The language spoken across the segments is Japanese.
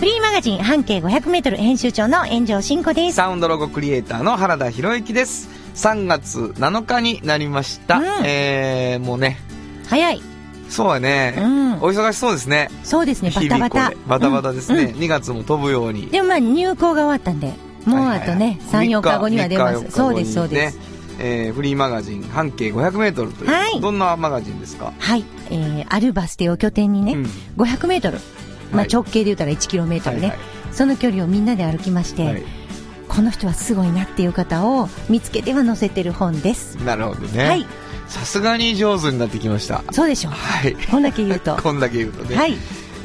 フリーマガジン半径500メートル編集長の炎上真子です。サウンドロゴクリエイターの原田博之です。3月7日になりました。うんえー、もうね、早い。そうやね、うんお忙しそうですね。そうですね、バタバタ。バタバタですね。うんうん2月も飛ぶように。でもまあ入校が終わったんで、もうあとね、3、4日後には出ます。そうです、そうです。。えー、フリーマガジン半径500メートルという、はいどんなマガジンですか？はい。えー、あるバス停を拠点にね、うん500メートル。まあはい直径で言ったら1キロメートルね、はいはいその距離をみんなで歩きまして、はいこの人はすごいなっていう方を見つけては載せてる本です。なるほどね。はい。さすがに上手になってきました。そうでしょう。はい。こんだけ言うと。こんだけ言うとね。はい。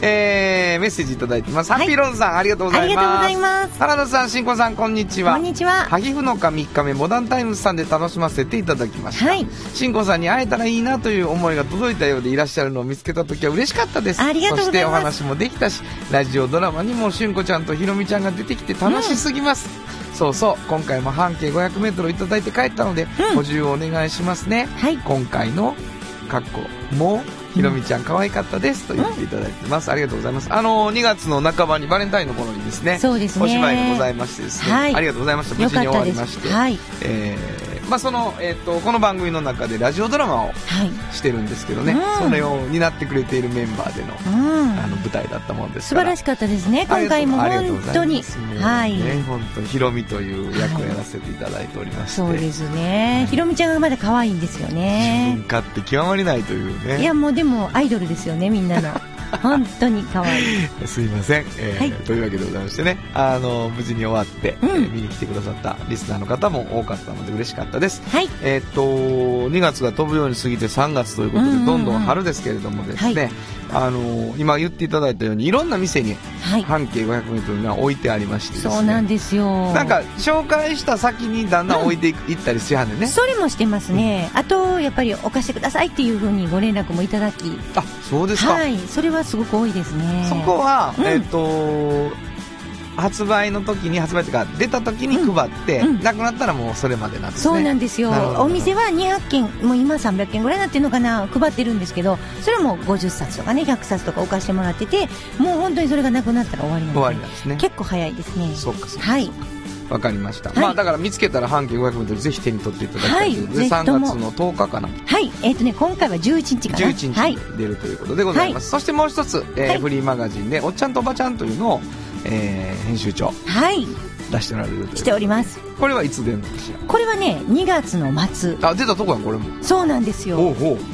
えー、メッセージいただいてます。はいハッピーロンさん、ありがとうございます。ありがとうございます。原田さん、新子さん、こんにちは。こんにちは。萩生の日3日目モダンタイムズさんで楽しませていただきました、はい新子さんに会えたらいいなという思いが届いたようでいらっしゃるのを見つけた時は嬉しかったですありがとうございますそしてお話もできたしラジオドラマにもしゅんこちゃんとひろみちゃんが出てきて楽しすぎます、そうそう今回も半径 500m をいただいて帰ったので、うん補充をお願いしますねはい。今回のもひろみちゃん可愛かったですと言っていただいてます、ありがとうございます。あの2月の半ばにバレンタインの頃にですねそうですね。お芝居がございましてですね、はい。ありがとうございました。無よ事に終。わりまして。はい。えーまあその、えっ、と、この番組の中でラジオドラマをはい。してるんですけどね、うんそれを担ってくれているメンバーでの、うん。あの、舞台だったもんですから。素晴らしかったですね、今回も本当に。はい。ね、本当にヒロミという役をやらせていただいておりまして。そうですね。ひろみちゃんがまだ可愛いんですよ自ね分。勝手極まりないというね。いや、もうでもアイドルですよね、みんなの。本当に可愛い。すいません、えーはい。というわけでございましてね、あの、無事に終わって、うん。えー見に来てくださったリスナーの方も多かったので嬉しかったです。はい。えっと、2月が飛ぶように過ぎて3月ということで、どんどん春ですけれどもですね、はいあの、今言っていただいたように、いろんな店にはい。半径500メートルが置いてありましてね。そうなんですよ。なんか、紹介した先にだんだん置いていったりしはんでね。それもしてますね。あと、やっぱりお貸してくださいっていうふうにご連絡もいただき。あ、そうですか。はい。それはすごく多いですね。そこは、うんえっと、発売の時に、発売というか、出た時に配って、うん。うんなくなったらもうそれまでなんですね。そうなんですよ。お店は200件もう今300件ぐらいになってるのかな配ってるんですけどそれはもう50冊とかね100冊とか置かしてもらっててもう本当にそれがなくなったら終わりなので終わりなんですね。結構早いですね。そうか、そうか。はい。わかりました。はい。まあ、だから見つけたら半径500メートルぜひ手に取っていただきたいということで、はい。ぜひとも。3月の10日かな。はい。えっ、とね今回は11日かな。11日出るということでございます。そしてもう一つ、えーはい。フリーマガジンで、おっちゃんとおばちゃんというのを、えー編集長はい出しておられる。しておりますこれはいつ出るのかしこれはね2月の末ら。あ、出たとこやん、これも。そうなんですよ。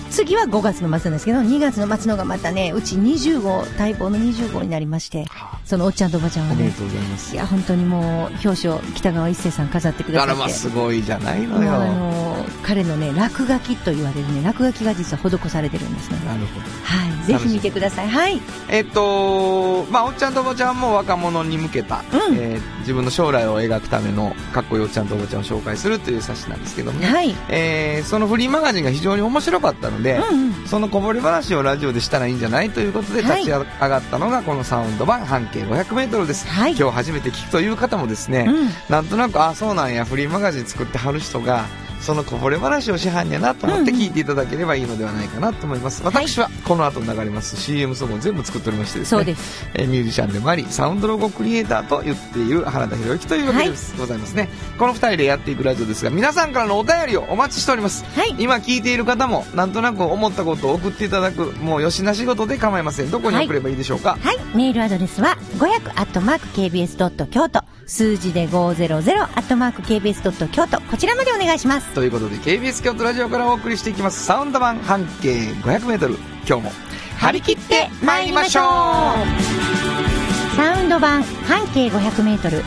次は5月の末なんですけど2月の末のがまたねうち20号待望の20号になりましてそのおっちゃんとおばちゃんはね。おめでとうございます。いや本当にもう表彰北川一生さん飾ってくだあら、さって。まあ、すごいじゃないのよ。あの彼のね落書きと言われるね落書きが実は施されてるんですね。なるほど。はいぜひ見てください。はい。えっと、まあ、おっちゃんとおばちゃんも若者に向けた、うん。えー自分の将来を描くためのかっこいいおっちゃんとおばちゃんを紹介するという冊子なんですけどもね、はい。えーそのフリーマガジンが非常に面白かったので、うんうん。そのこぼれ話をラジオでしたらいいんじゃないということではい。立ち上がったのがこのサウンド版半径 500m です、はい。今日初めて聞くという方もですね、うん。なんとなくあそうなんやフリーマガジン作ってはる人がそのこぼれ話をしはんやなと思って聞いていただければいいのではないかなと思います、私はこの後流れます。CM ソングを全部作っておりましてですね。そうです。えーミュージシャンでもありサウンドロゴクリエイターと言っている原田博之というわけです、ございますね。この二人でやっていくラジオですが皆さんからのお便りをお待ちしております。はい。今聞いている方もなんとなく思ったことを送っていただくもうよしな仕事で構いません。どこに送ればいいでしょうか、はい。メールアドレスは500 k b s 京都数字で500 k b s 京都。こちらまでお願いします。ということで KBS 京都ラジオからお送りしていきます。サウンド版半径 500m 今日も張り切って参りましょう。サウンド版半径500メートル。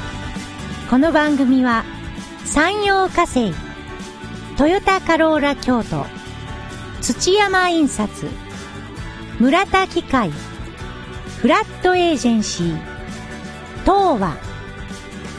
この番組は、山陽火星、トヨタカローラ京都、土山印刷、村田機械、フラットエージェンシー、東和、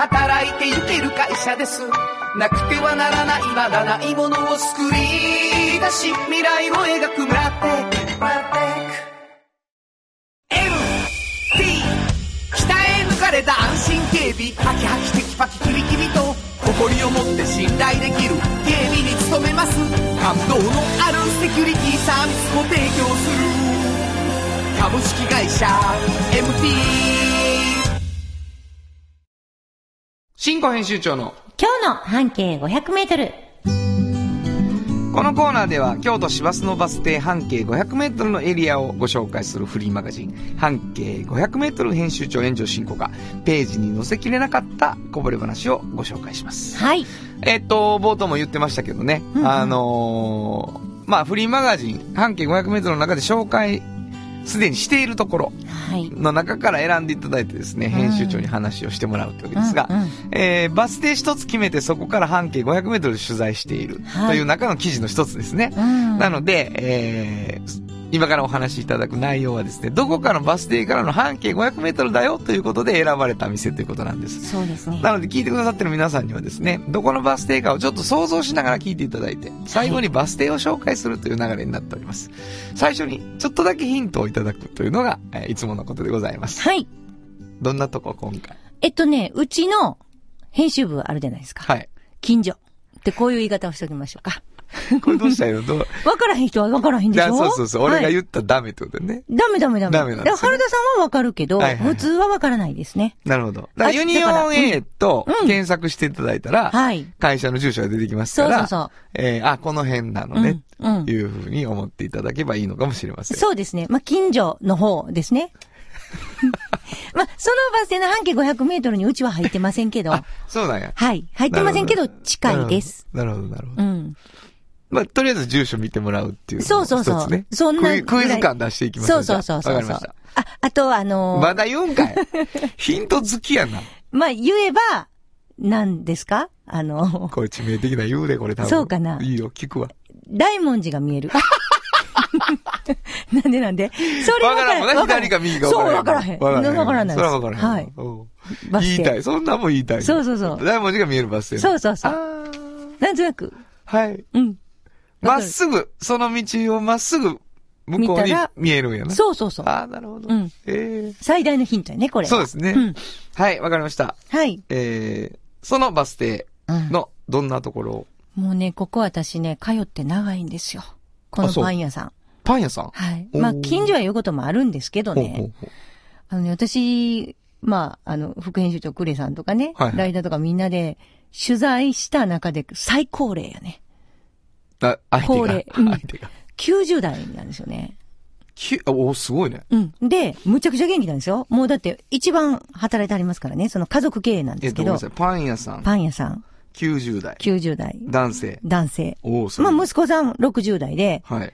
働いていける会社です。なくてはならないまだないものを作り出し未来を描く村テック村テック MT 北へ抜かれた安心警備。ハキハキテキパキキビキビと誇りを持って信頼できる。警備に努めます。感動のあるセキュリティサービスも提供する。株式会社 MT 新庫編集長の今日の半径500メートル。このコーナーでは京都市バスのバス停半径500メートルのエリアをご紹介するフリーマガジン半径500メートル編集長炎上進行がページに載せきれなかったこぼれ話をご紹介します。はい。えっと、冒頭も言ってましたけどね、うんうんあのーまあフリーマガジン半径500メートルの中で紹介すでにしているところはい。の中から選んでいただいてですね、編集長に話をしてもらうというわけですが、うんうんえーバス停一つ決めてそこから半径500メートル取材しているはいという中の記事の一つですね。うんなので、えー今からお話しいただく内容はですね、どこかのバス停からの半径500メートルだよということで選ばれた店ということなんです。そうですね。なので聞いてくださってる皆さんにはですね、どこのバス停かをちょっと想像しながら聞いていただいて、最後にバス停を紹介するという流れになっております。最初にちょっとだけヒントをいただくというのが、えーいつものことでございます。はい。どんなとこ今回？えっとね、うちの編集部あるじゃないですか。はい。近所。ってこういう言い方をしておきましょうか。これどうしたらいいの？どう？わからへん人はわからへんでじゃあしょ？そうそうそう。俺がはい言ったらダメってことだよね。ダメダメダメ。ダメなんですよね原田さんはわかるけど、はいはいはい普通はわからないですね。なるほど。だからあユニオン A とうん検索していただいたら、はい。会社の住所が出てきますから、そうそうそう。えーあ、この辺なのね、うんうんというふうに思っていただけばいいのかもしれません。そうですね。まあ、近所の方ですね。まあ、そのバス停の半径500メートルにうちは入ってませんけど、あ、そうなんや。はい。入ってませんけど、近いです。なるほど、なるほど。うん。まあ、とりあえず住所見てもらうっていうのそうもそうそう。そんなクイクイズ感出していきましょう。そうそうそうそう。あわかりました。あ、あと、あのーまだ言うんかい。ヒント好きやな。まあ、言えば、何ですか？あの、これ致命的な言うで、これ多分。そうかないいよ、聞くわ。大文字が見える。なんでなんで？それわからんわからん左か右かそう、わわからへん。わからへん。わからないそれはわからへん。はい。うんバス停言いたい。そんなんも言いたい。そうそうそう大文字が見えるバス停。そうそうそうなんとなく。はい。うん。まっすぐ、その道をまっすぐ、向こうに見えるんやな。そうそうそう。ああ、なるほど。うんええ最大のヒントやね、これ。そうですね。うん。はい、わかりました。はい。えー、そのバス停うんのどんなところを？もうね、ここ私ね、通って長いんですよ。このパン屋さん。パン屋さん？はい。まあ、近所は言うこともあるんですけどね。あのね、私、まあ、あの、副編集長クレさんとかね、はいはいライダーとかみんなで取材した中で最高齢やね。あ、相手が高齢。うん相手が。90代なんですよね。きあおすごいね。うん。で、むちゃくちゃ元気なんですよ。もうだって一番働いてありますからね。その家族経営なんでえっと、すけどごめんなさ、い。パン屋さん、パン屋さん、90代。90代、男性。男性。おおすまあ。息子さん60代で、はい。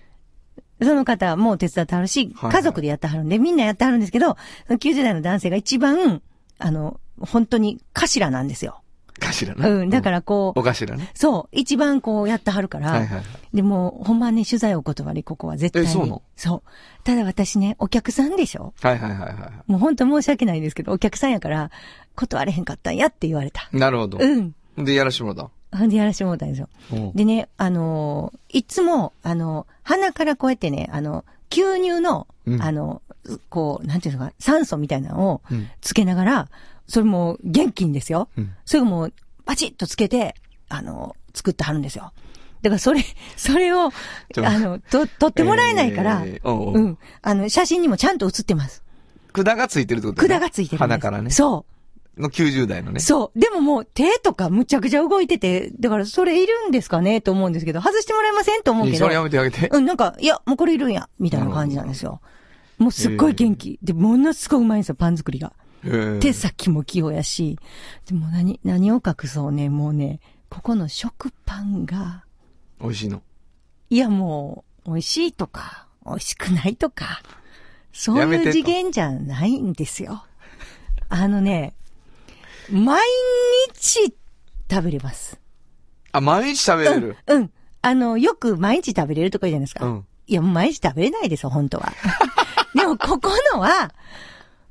その方も手伝ってはるし、はい家族でやってはるんで、みんなやってはるんですけど、その90代の男性が一番、あの、本当に頭なんですよ。頭な。うん。だからこう、お頭ね。そう、一番こうやってはるから、はいはいはい。でも、ほんまね、取材お断り、ここは絶対に。えそうなの？そう。ただ私ね、お客さんでしょ？はいはいはいはもう本当申し訳ないですけど、お客さんやから、断れへんかったんやって言われた。い。なるほど。うん。で、やらしてもらっほんでやらしてもらったんですよ。た。うんでね、あのーいつも、あの、鼻からこうやってね、あの、吸入の、うんあの、こう、なんていうのか、酸素みたいなのをうんつけながら、それも元気んですよ。うんそれがもう、パチッとつけて、あの、作ってはるんですよ。だからそれ、それを、あの、と、撮ってもらえないから、えーおうおううん。あの、写真にもちゃんと写ってます。管がついてるってことね管がついてる。鼻からね。その90代のう。ね。そう。でももう手とかむちゃくちゃ動いてて、だからそれいるんですかね？と思うんですけど、外してもらえませんと思うけど。それやめてあげて。うん、なんか、いや、もうこれいるんや、みたいな感じなんですよ。もうすっごい元気。で、ものすごいうまいんですよ、パン作りが。手先も器用やし。でも何、何を隠そうね、もうね、ここの食パンが、美味しいの。いやもう、美味しいとか、美味しくないとか、そういう次元じゃないんですよ。あのね、毎日食べれます。あ、毎日食べれる？うん。あの、よく毎日食べれるとかじゃないですか。うん。いや、毎日食べれないですよ、本当は。でも、ここのは、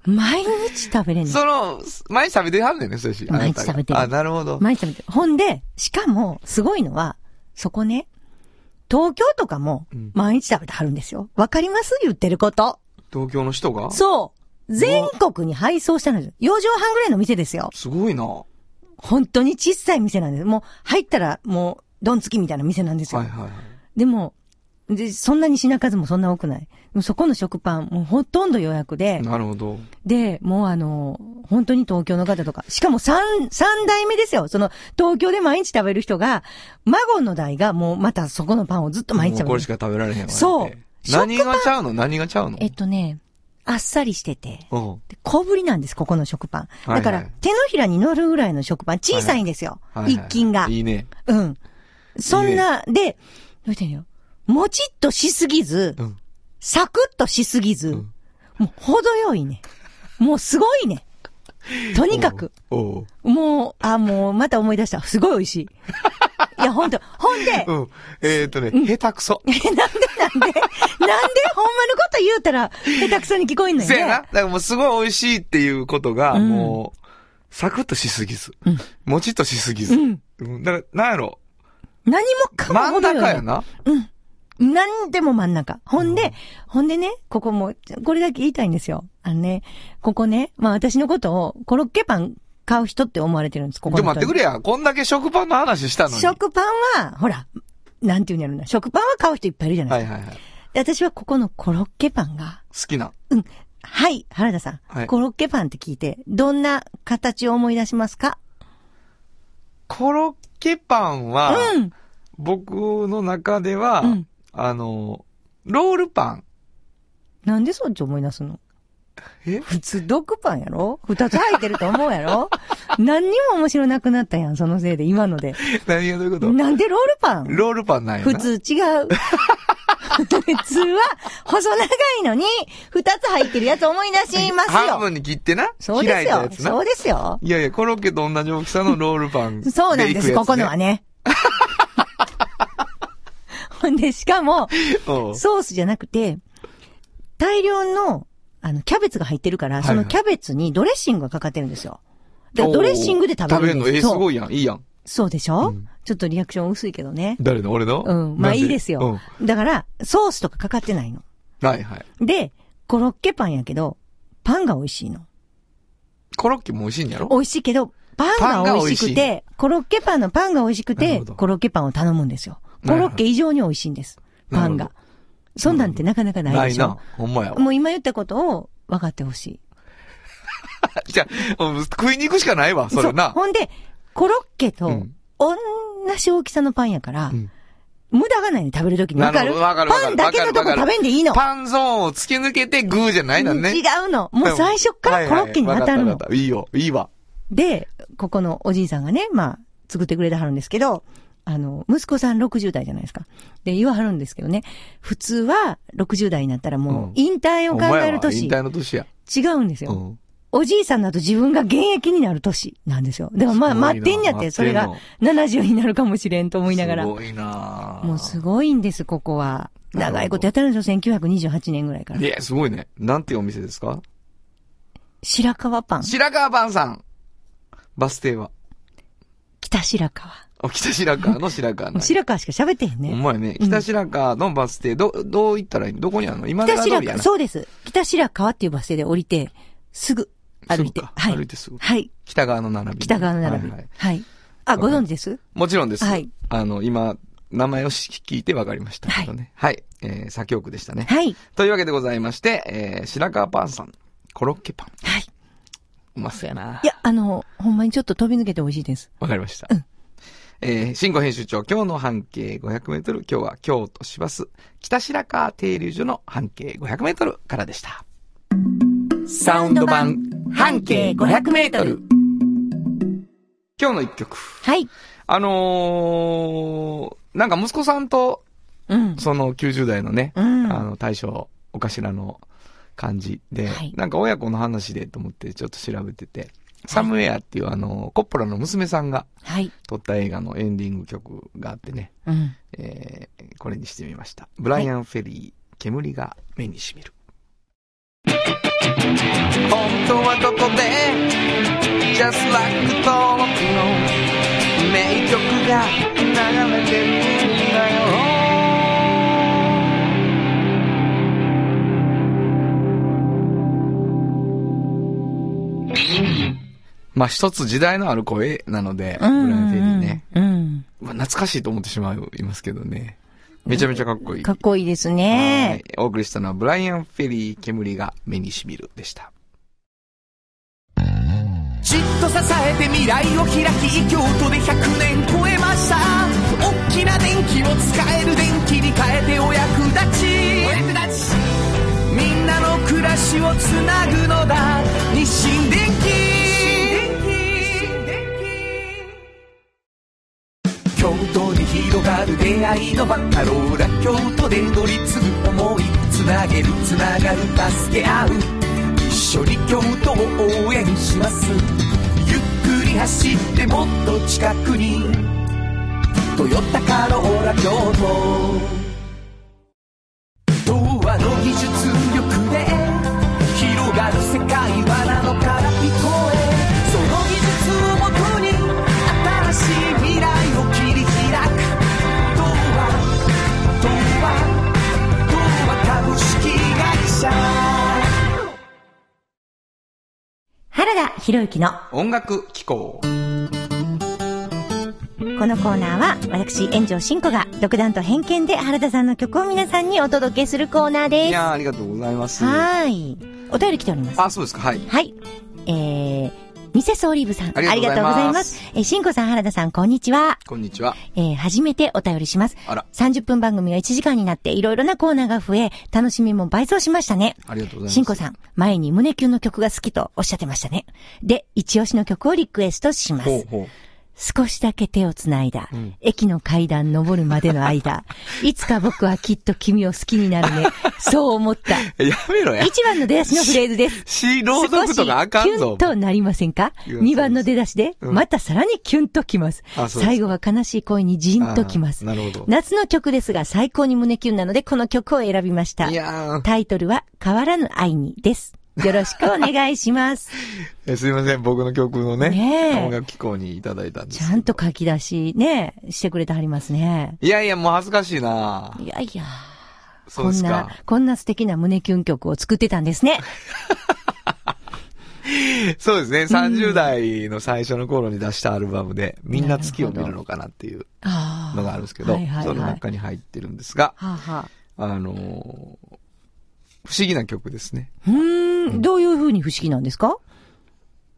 毎日食べれんの？その、毎日食べてはんねんね、そういうし。毎日食べてるあ、なるほど。毎日食べてる。ほんで、しかも、すごいのは、そこね、東京とかもうん、毎日食べてはるんですよ。わかります？言ってること。東京の人が？そう。全国に配送したんですよ。4畳半ぐらいの店ですよ。すごいな。は本当に小さい店なんです。もう、入ったら、もう、ドンつきみたいな店なんですよ。いはいはい。ででも、で、そんなに品数もそんな多くない。でもそこの食パン、もうほとんど予約で、なるほど。で、もうあの、本当に東京の方とか、しかも三、三代目ですよ。その、東京で毎日食べる人が、孫の代がもうまたそこのパンをずっと毎日食べるこれし。か食べられへんわ。そう何がちゃうの？何がちゃうの？えっとね、あっさりしてて、小ぶりなんです、ここの食パン。はいはいだから、手のひらに乗るぐらいの食パン、小さいんですよ。はいはい一斤が。いいね。うん。そんな、で、どうしてんよ。もちっとしすぎず、うん。サクッとしすぎず、んもう程よいね。もうすごいね。とにかく。もう、あ、もう、また思い出した。すごい美味しい。いや、ほんと。ほんで、うん。えーっとね、下手くそ。え なんでなんでなんでほんまのこと言うたら、下手くそに聞こえんのよね。せやな。だからもうすごい美味しいっていうことが、うんもう、サクッとしすぎず、うんもちっとしすぎず。うん。うん。だから、なんやろ。何もかも真ん。中やな。うん。なんでも真ん中。ほんで、ほんでね、ここも、これだけ言いたいんですよ。あのね、ここね、まあ私のことを、コロッケパン買う人って思われてるんです、ここちょ、待ってくれや。こんだけ食パンの話したのに。食パンは、ほら、なんて言うんやろな。食パンは買う人いっぱいいるじゃないですか。はいはいはい。で私はここのコロッケパンが、好きな。はい、原田さん。はいコロッケパンって聞いて、どんな形を思い出しますか？コロッケパンは、うん。僕の中では、うんあの、ロールパン。なんでそっち思い出すの？え？普通、ドッグパンやろ？二つ入ってると思うやろ？何にも面白なくなったやん、そのせいで、今ので。何がどういうこと？なんでロールパン？ロールパンなんやな。普通違う。普通は、細長いのに、二つ入ってるやつ思い出しますよ。半分に切ってな？そうですよ。そうですよ。いやいや、コロッケと同じ大きさのロールパン、そうなんです、ここのはね。ね。ほんで、しかも、ソースじゃなくて、大量の、あの、キャベツが入ってるから、そのキャベツにドレッシングがかかってるんですよ。だからドレッシングで食べるんです食べるの、えー、すごいやん。いいやん。そうでしょ、うんちょっとリアクション薄いけどね。誰の？俺の？うん。まあいいですよ。だから、ソースとかかかってないの。うん。はいはい。で、コロッケパンやけど、パンが美味しいの。コロッケも美味しいんやろ？美味しいけど、パンが美味しくて、コロッケパンのパンが美味しくてコロッケパンを頼むんですよ。コロッケ以上に美味しいんです。パンが。そんなんってなかなかないでしょないな。。ほんまやわ。もう今言ったことを分かってほしい。じゃあ、うん食いに行くしかないわ、それうな。ほんで、コロッケとうん同じ大きさのパンやから、うん無駄がないね、食べるときに。わかる？わかるパンだけのとこ食べんでいいの？パンゾーンを突き抜けてグーじゃないのね。違うの。もう最初からコロッケに当たるのはいはいいいよ、いいわ。で、ここのおじいさんがね、まあ、作ってくれてはるんですけど、あの、息子さん60代じゃないですか。で、言わはるんですけどね、普通は60代になったらもうんう、引退を考ほんまやわ引える年、退の年や。違うんですよ。うん。おじいさんだと自分が現役になる年なんですよ。だからまあ、待ってんやって、それが70になるかもしれんと思いながら。すごいなぁもうすごいんです、ここは。長いことやってるんですよ、1928年ぐらいからい。や、すごいね。なんていうお店ですか？白川パン。白川パンさん。バス停は。北白川。お北白川の白川白川しか喋ってへんほね。んまやね。うん北白川のバス停、ど、どう行ったらいい？のどこにあるの？今北白川。そうです。北白川っていうバス停で降りて、すぐ歩いてはい。歩いてすぐ。はい。北側の並び。北側の並び。はいはいはい。あ、ご存知です？もちろんです。はいあの、今、名前を聞いて分かりましたけどね。はい。えー、左京区でしたね。はい。というわけでございまして、えー、白川パンさん、コロッケパン。はい。うまそうやな。いや、あの、ほんまにちょっと飛び抜けて美味しいです。わかりました。うんえー、新語編集長、今日の半径500メートル、今日は京都市バス、北白川停留所の半径500メートルからでした。サウンド版、半径500メートル。今日の一曲。はい。あのー、なんか息子さんと、うん。その90代のね、うんあの、大将、お頭の感じで、はいなんか親子の話でと思ってちょっと調べてて、サムウェアっていうあの、コッポラの娘さんがはい。撮った映画のエンディング曲があってね、うん。えー、これにしてみました。ブライアン・フェリー、煙が目にしみる。本当はどこで Just like 登録の名曲が流れてるまあ一つ時代のある声なので、ブラン・フェリーね。うん。まあ、懐かしいと思ってしまいますけどね。めちゃめちゃかっこいい。かっこいいですはね。い。お送りしたのは、ブライアン・フェリー、煙が目にしみるでした。じっと支えて未来を開き京都で100年超えました大きな電気を使える電気に変えてお役立ちお役立ちみんなの暮らしをつなぐのだ日清電気京都に広がる出会いのバカローラ京都で乗り継ぐ思いつなげるつながる助け合う一緒に京都を応援します。ゆっくり走ってもっと近くに「トヨタカローラ京都」童話の技術力。博之の音楽機構。このコーナーは、私、炎上真子が独断と偏見で原田さんの曲を皆さんにお届けするコーナーいです。やー、ありがとうございます。はい。お便り来ております。あ、そうですか、はい。はい。えー、ミセスオリーブさん。ありがとうございます。えー、しんこさん、原田さん、こんにちは。こんにちは。えー、初めてお便りします。あら、30分番組が1時間になって、いろいろなコーナーが増え、楽しみも倍増しましたね。ありがとうございます。しんこさん、前に胸キュンの曲が好きとおっしゃってましたね。で、一押しの曲をリクエストします。ほうほう。少しだけ手をつないだ、うん駅の階段登るまでの間、いつか僕はきっと君を好きになるね。そう思った。え やめろや。一番の出だしのフレーズです。し、朗読とかあかんぞキュン。となりませんか？二番の出だしで、うんまたさらにキュンときます。最後は悲しい恋にジーンときます。なるほど。夏の曲ですが最高に胸キュンなのでこの曲を選びましたタイトルは変わらぬ愛にです。よろしくお願いします。えすいません、僕の曲のね、ねえ音楽機構にいただいたんです。ちゃんと書き出しね、してくれてはりますね。いやいや、もう恥ずかしいないやいや、そうですこんなか。、こんな素敵な胸キュン曲を作ってたんですね。そうですね、30代の最初の頃に出したアルバムで、みんな月を見るのかなっていうのがあるんですけど、はいはいはいその中に入ってるんですが、はあ、はあ、あのー不思議な曲ですね。うーん、どういう風に不思議なんですか？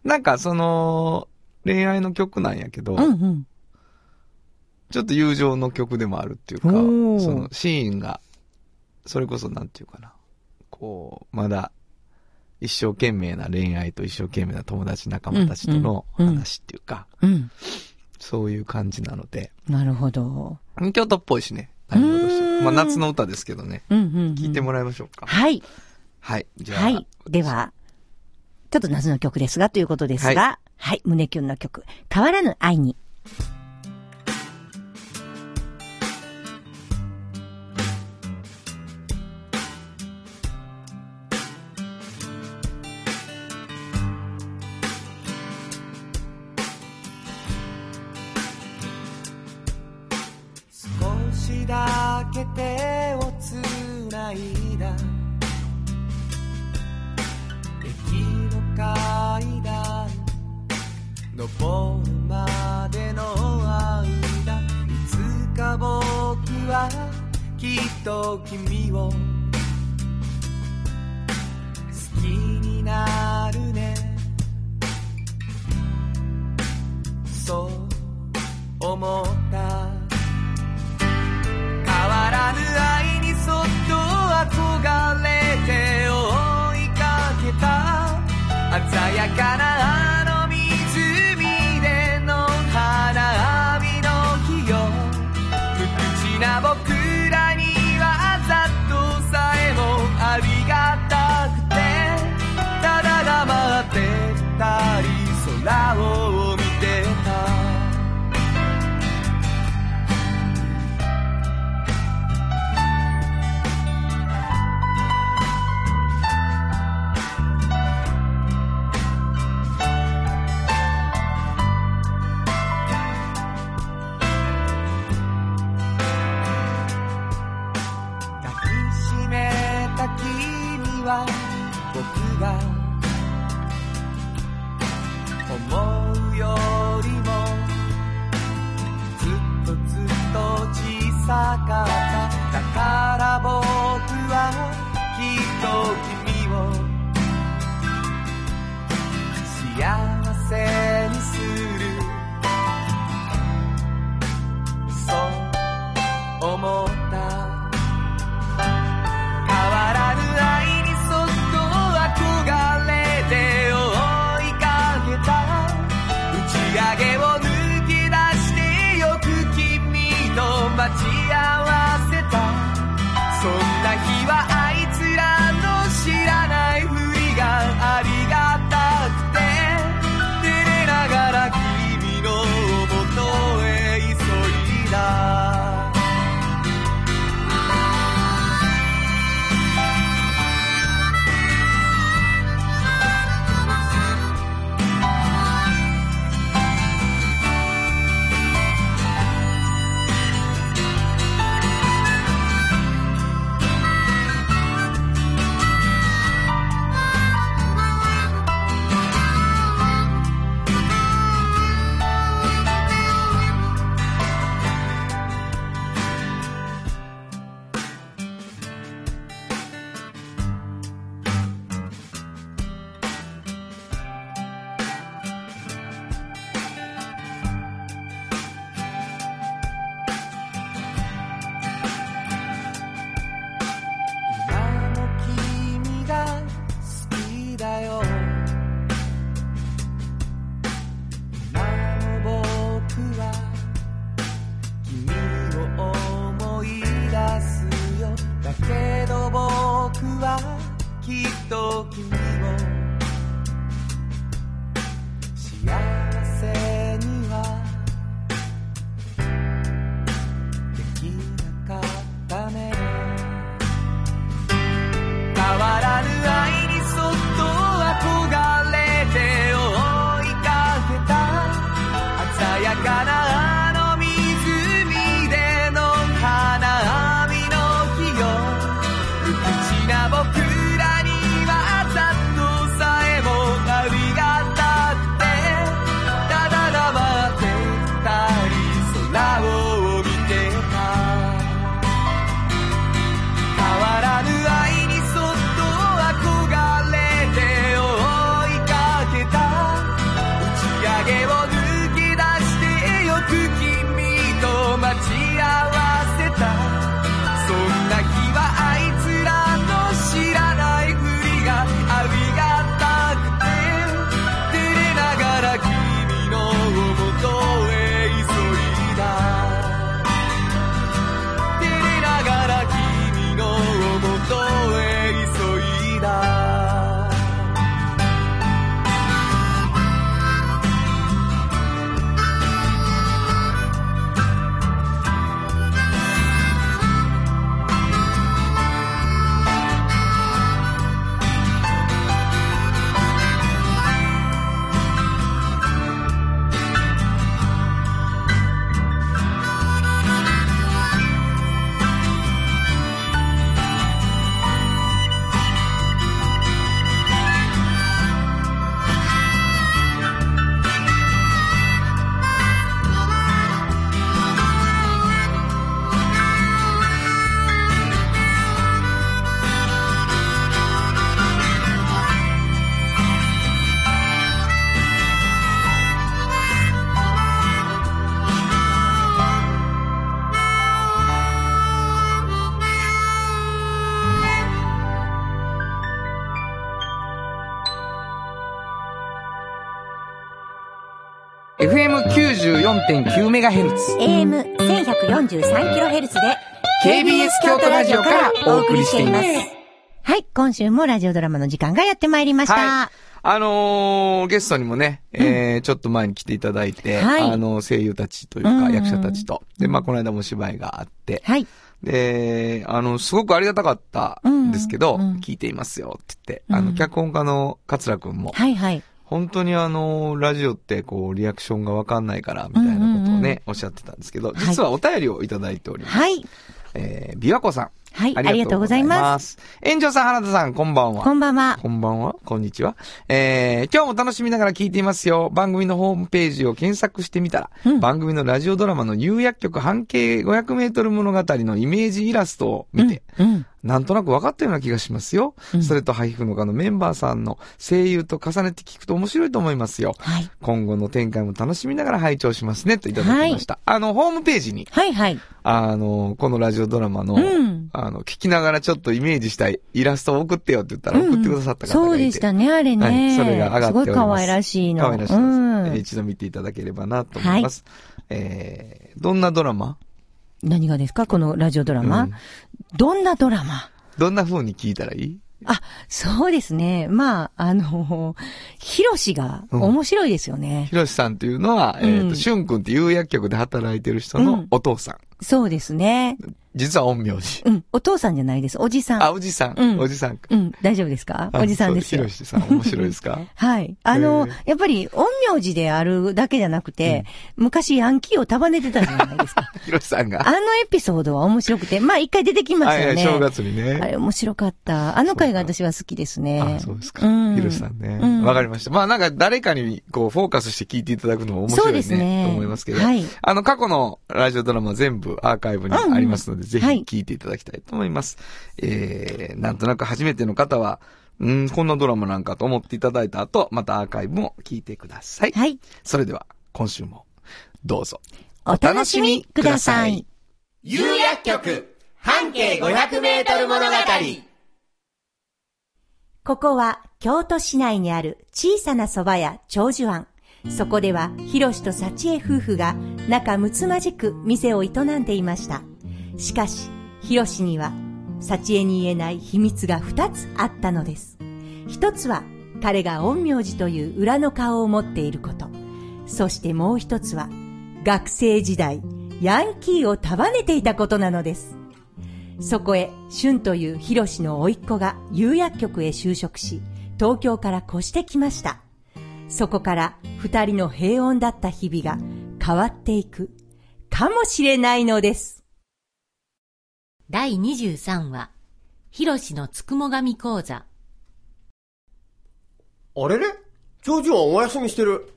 なんかその、恋愛の曲なんやけど、うんうん。ちょっと友情の曲でもあるっていうか、そのシーンが、それこそなんていうかな、こう、まだ、一生懸命な恋愛と一生懸命な友達仲間たちとのうんうん話っていうか、うん。そういう感じなので、なるほど。京都っぽいしね。内容としてうーんまあ夏の歌ですけどね。うんうん、うん。聞いてもらいましょうか。はい。はい。じゃあ。はい。では、ちょっと夏の曲ですが、ということですが、ははい。胸キュンの曲。変わらぬ愛に。94.9MHz。AM1143kHz で KBS 京都ラジオからお送りしています。はい、今週もラジオドラマの時間がやってまいりました。はい。あのーゲストにもね、えーちょっと前に来ていただいて、はいあの、声優たちといううんか、役者たちと。で、まあ、この間もお芝居があって、はい。で、あの、すごくありがたかったんですけど、うんうん聞いていますよって言って、あの、うん脚本家の桂くんも、はいはい。本当にあの、ラジオってこう、リアクションがわかんないから、みたいなことをね、うんうんうんおっしゃってたんですけど、はい実はお便りをいただいております。はい。えー、琵琶湖さん。はいありがとうございます炎上さん、原田さん、こんばんは。こんばんは。こんばんは。こんにちは。えー、今日も楽しみながら聞いていますよ。番組のホームページを検索してみたら、うん番組のラジオドラマの有薬局半径500メートル物語のイメージイラストを見て、うん。うんなんとなく分かったような気がしますよ。うんそれと、ハイフの課のメンバーさんの声優と重ねて聞くと面白いと思いますよ。はい。今後の展開も楽しみながら拝聴しますね、といただきました。あの、ホームページに、はいはい。あの、このラジオドラマの、うんあの、聞きながらちょっとイメージしたいイラストを送ってよって言ったら、うん送ってくださった方がいて。そうでしたね、あれね。はい、それが上がっております。すごい可愛らしいの。可愛らしいです、うんえー一度見ていただければなと思います。えー、どんなドラマ？何がですか？このラジオドラマ、うん。どんなドラマ？どんな風に聞いたらいい？あ、そうですね。まあ、あの、ヒロシが面白いですよね。ひろしさんというのは、えっ、うん。と、しゅんくんっていう薬局で働いてる人のお父さん。そうですね。実は陰陽師。うん。お父さんじゃないです。おじさん。あ、おじさん。うんおじさんか。うん。大丈夫ですか？おじさんですよひろ。しさん面白いですか？はい。あのへ、やっぱり、陰陽師であるだけじゃなくて、昔ヤンキーを束ねてたじゃないですか。ひろしさんが。あのエピソードは面白くて、まあ一回出てきましたよね。はいはい、正月にね。あれ面白かった。あの回が私は好きですね。あ、そうですか。うんひろしさんね。うんわかりました。まあなんか誰かにこうフォーカスして聞いていただくのも面白いね。そうですねと思いますけど。はいあの過去のラジオドラマ全部アーカイブにありますので、ぜひはい聞いていただきたいと思います。えー、なんとなく初めての方は、うん、こんなドラマなんかと思っていただいた後、またアーカイブも聞いてください。はい。それでは、今週も、どうぞ。お楽しみください。有薬局半径500メートル物語ここは京都市内にある小さな蕎麦屋長寿庵。そこでは、ひろしと幸恵夫婦が仲睦まじく店を営んでいました。しかし、ひろしには、幸恵に言えない秘密が二つあったのです。一つは、彼が陰陽師という裏の顔を持っていること。そしてもう一つは、学生時代、ヤンキーを束ねていたことなのです。そこへ、春というヒロシの甥っ子が釉薬局へ就職し、東京から越してきました。そこから二人の平穏だった日々が変わっていく、かもしれないのです。第23話、ひろしのつくも神講座。あれれ？長寿はお休みしてる。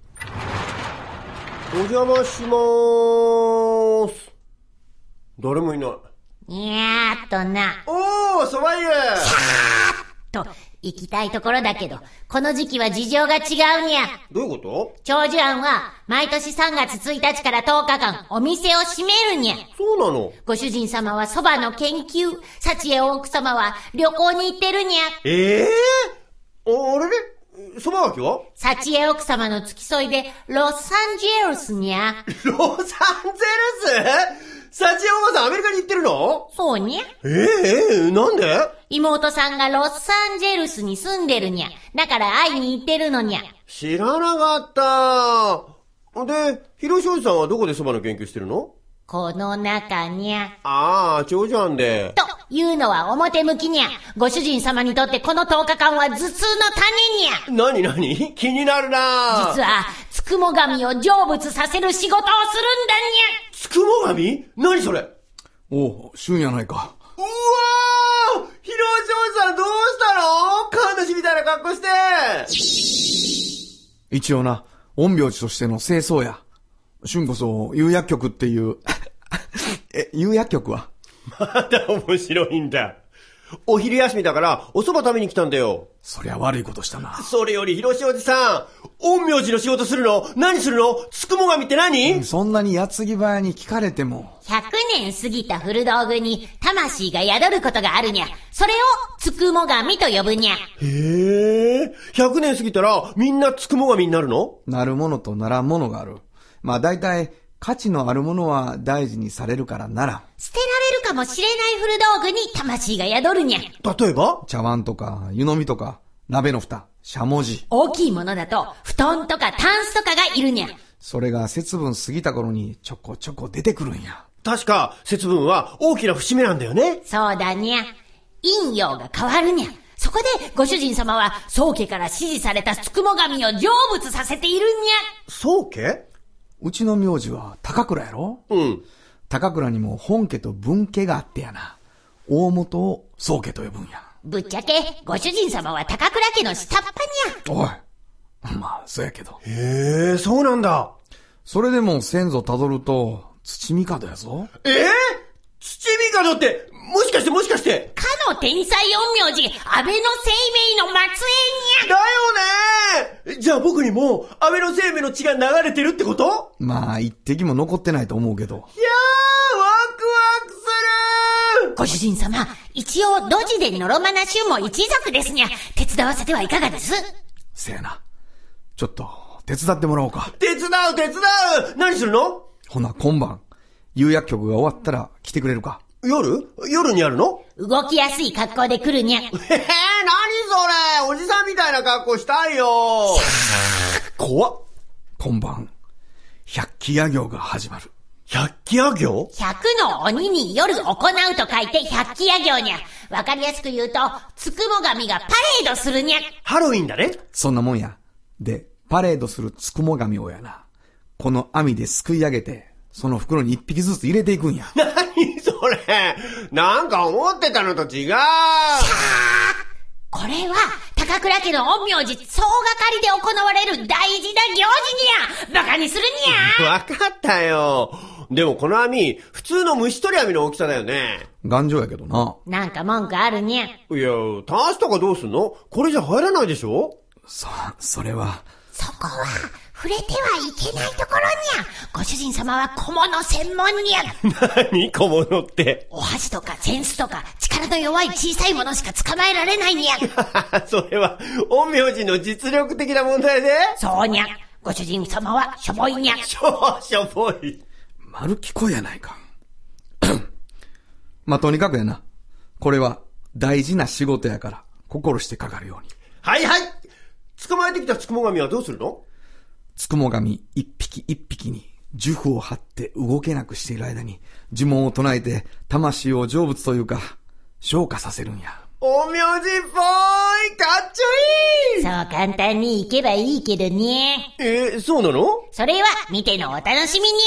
お邪魔しまーす。誰もいない。にゃーっとな。おー、そば湯と、行きたいところだけど、この時期は事情が違うにゃ。どういうこと？長寿庵は、毎年3月1日から10日間、お店を閉めるにゃ。そうなの？ご主人様は蕎麦の研究、幸恵奥様は旅行に行ってるにゃ。ええ？ー、あれ？れそばがきは？幸恵奥様の付き添いで、ロサンゼルスにゃ。ロサンゼルス？サチオおばさんアメリカに行ってるの？そうにゃ。ええー、なんで？妹さんがロサンゼルスに住んでるにゃ。だから会いに行ってるのにゃ。知らなかった。で、広庄司さんはどこでそばの研究してるの？この中にゃ。ああ、長女庵で。というのは表向きにゃ。ご主人様にとってこの10日間は頭痛の種にゃ。なになに気になるな実は、つくも神を成仏させる仕事をするんだにゃ。つくも神？何それ？うおう、旬やないか。わー広庄司さんどうしたの？神主みたいな格好して一応な、陰陽師としての清掃や。旬こそ、有薬局っていう。え、有薬局は？まだ面白いんだ。お昼休みだから、お蕎麦食べに来たんだよ。そりゃ悪いことしたな。それより広庄司さん、陰陽師の仕事するの？何するの？つくも神って何、そんなに矢継ぎ早に聞かれても。100年過ぎた古道具に魂が宿ることがあるにゃ。それをつくも神と呼ぶにゃ。へえ、100年過ぎたらみんなつくも神になるの？なるものとならんものがある。まあ大体、価値のあるものは大事にされるからなら、捨てられるかもしれない古道具に魂が宿るにゃ。例えば茶碗とか、湯飲みとか、鍋の蓋、しゃもじ。大きいものだと、布団とかタンスとかがいるにゃ。それが節分過ぎた頃にちょこちょこ出てくるんや。確か、節分は大きな節目なんだよね。そうだにゃ。陰陽が変わるにゃ。そこで、ご主人様は、宗家から指示されたつくも神を成仏させているに宗家？うちの名字は高倉やろ？うん。高倉にも本家と分家があってやな。大元を宗家と呼ぶんや。ゃ。ぶっちゃけ、ご主人様は高倉家の下っ端にゃ。おい。まあ、そうやけど。へえ、そうなんだ。それでも先祖たどると、土帝やぞ。ええ土帝って、もしかしてもしかして、かの天才陰陽師、安倍の生命の末裔にだゃ。よねじゃあ僕にも、安倍の生命の血が流れてるってこと？まあ、一滴も残ってないと思うけど。いやー、ワクワクするご主人様、一応、ドジでノロマナ衆も一族ですにゃ。手伝わせてはいかがです？せやな。ちょっと、手伝ってもらおうか。手伝う手伝う何するの？ほな、今晩、釉薬局が終わったら来てくれるか？夜？夜にやるの？動きやすい格好で来るにゃ。えー、何それ？おじさんみたいな格好したいよ怖っ。今晩、百鬼夜行が始まる。百鬼夜行？百の鬼に夜行うと書いて百鬼夜行にゃ。わかりやすく言うと、つくも神がパレードするにゃ。ハロウィンだねそんなもんや。で、パレードするつくも神をやな。この網ですくい上げて、その袋に一匹ずつ入れていくんや。何それなんか思ってたのと違うこれは、高倉家の陰陽師総がかりで行われる大事な行事にゃ。バカにするにゃ。わかったよ。でもこの網、普通の虫取り網の大きさだよね。頑丈やけどな。なんか文句あるにゃ。いや、タンスとかどうすんの？これじゃ入らないでしょ？そ、それは、そこは、触れてはいけないところにゃ。ご主人様は小物専門にゃ。何？小物って？お箸とかセンスとか、力の弱い小さいものしか捕まえられないにゃ。それは、陰陽師の実力的な問題でそうにゃ。ご主人様はしょぼいにゃ。しょ、しょぼい。丸聞こえやないか。まあ、とにかくやな。これは、大事な仕事やから、心してかかるように。はいはい捕まえてきたつくも神はどうするの？つくも神一匹一匹に呪符を貼って動けなくしている間に呪文を唱えて魂を成仏というか消化させるんや。陰陽師っぽいかっちょいいそう簡単にいけばいいけどね。えーそうなの？それは見てのお楽しみに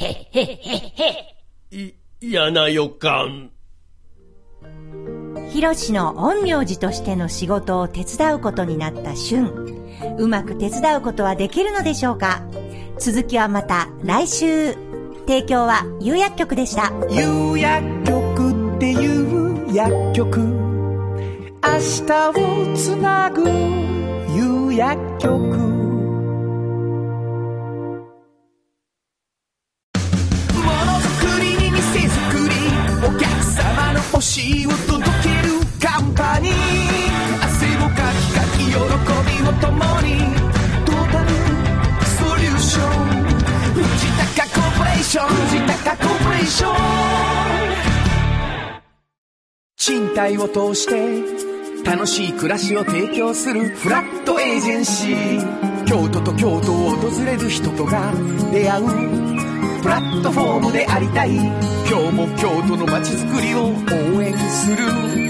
ゃ。へっへっへっへ。い、嫌な予感。ヒロシの陰陽師としての仕事を手伝うことになった春。うまく手伝うことはできるのでしょうか？続きはまた来週。提供は有薬局でした。有薬局っていう薬局明日をつなぐ有薬局ものづくりに店づくりお客様の欲しいを届けパニー。汗をかきかき喜びを共に。トータルソリューション。藤高コーポレーション。藤高コーポレーション。賃貸を通して楽しい暮らしを提供するフラットエージェンシー。京都と京都を訪れる人とが出会うプラットフォームでありたい。今日も京都の街づくりを応援する。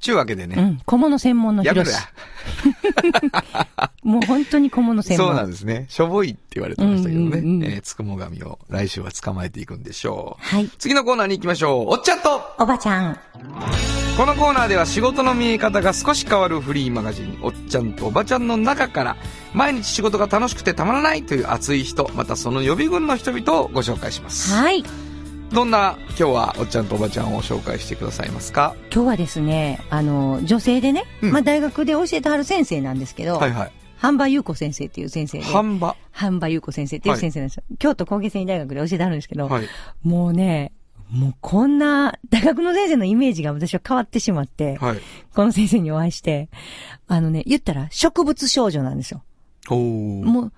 ちゅうわけでね。うん。小物専門のやめろヒロシや。もう本当に小物専門。そうなんですね。しょぼいって言われてましたけどね。うんうんうんえーつくも神を来週は捕まえていくんでしょう。はい。次のコーナーに行きましょう。おっちゃんとおばちゃん。このコーナーでは仕事の見え方が少し変わるフリーマガジン、おっちゃんとおばちゃんの中から、毎日仕事が楽しくてたまらないという熱い人、またその予備軍の人々をご紹介します。はい。どんな今日はおっちゃんとおばちゃんを紹介してくださいますか？今日はですね、あの、女性でね、うんまあ大学で教えてはる先生なんですけど、はいはい。半場優子先生っていう先生で、半場？半場優子先生っていう先生なんですよ。京都工芸繊維大学で教えてはるんですけど、はい。もうね、もうこんな、大学の先生のイメージが私は変わってしまって、はい。この先生にお会いして、あのね、言ったら植物少女なんですよ。おー。もう、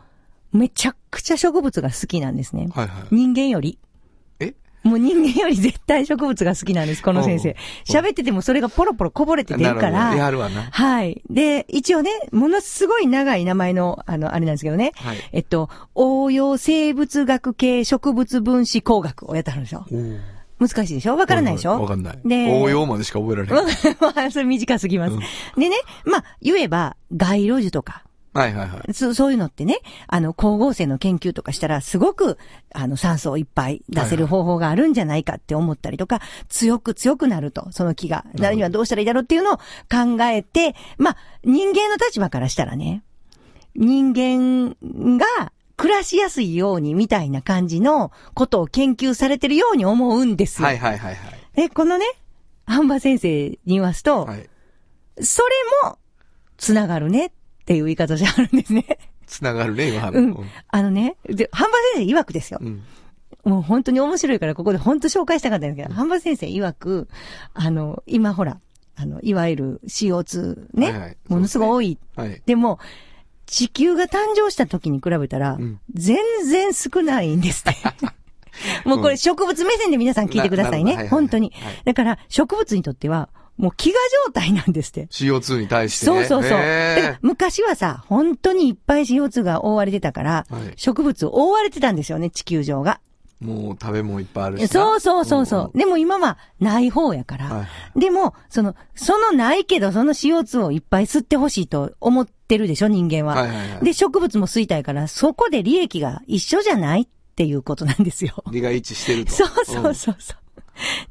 めちゃくちゃ植物が好きなんですね。はいはい。人間より。えもう人間より絶対植物が好きなんです、この先生。喋っててもそれがポロポロこぼれて出るかなるほど。やら。るわな。はい。で、一応ね、ものすごい長い名前の、あの、あれなんですけどね。はい。えっと、応用生物学系植物分子工学をやってはるんですよ。難しいでしょ？わからないでしょ？わかんない。で応用までしか覚えられない。まあ、それ短すぎます。でね、まあ、言えば、街路樹とか、はいはいはい。そそういうのってね、あの、光合成の研究とかしたら、すごく、あの、酸素をいっぱい出せる方法があるんじゃないかって思ったりとか、強く強くなると、その木が。誰にはどうしたらいいだろうっていうのを考えて、まあ、人間の立場からしたらね、人間が暮らしやすいようにみたいな感じのことを研究されてるように思うんですよ。はいはいはいはい。で、このね、ハンバ先生に言いますと、はい。それも、つながるねっていう言い方してあるんですね。つながるね、今。うん。あのね、で、ハンバ先生曰くですよ。うん。もう本当に面白いからここで本当紹介したかったんですけど、ハンバ先生曰く、あの、今ほら、あの、いわゆる CO2 ね、はいはいものすごい多い。はい。でも、地球が誕生した時に比べたら、うん全然少ないんですって。もうこれ植物目線で皆さん聞いてくださいね。はいはいはい本当にはい。だから植物にとっては、もう飢餓状態なんですって。CO2 に対してね。そうそうそう。昔はさ、本当にいっぱい CO2 が覆われてたから、はい植物覆われてたんですよね、地球上が。ーもう食べ物いっぱいあるしな。そうそうそうそう。でも今はない方やから。はいでも、その、そのないけど、その CO2 をいっぱい吸ってほしいと思ってるでしょ、人間は。はいはいはいで、植物も吸いたいから、そこで利益が一緒じゃないっていうことなんですよ。利が一致してると。そうそうそうそ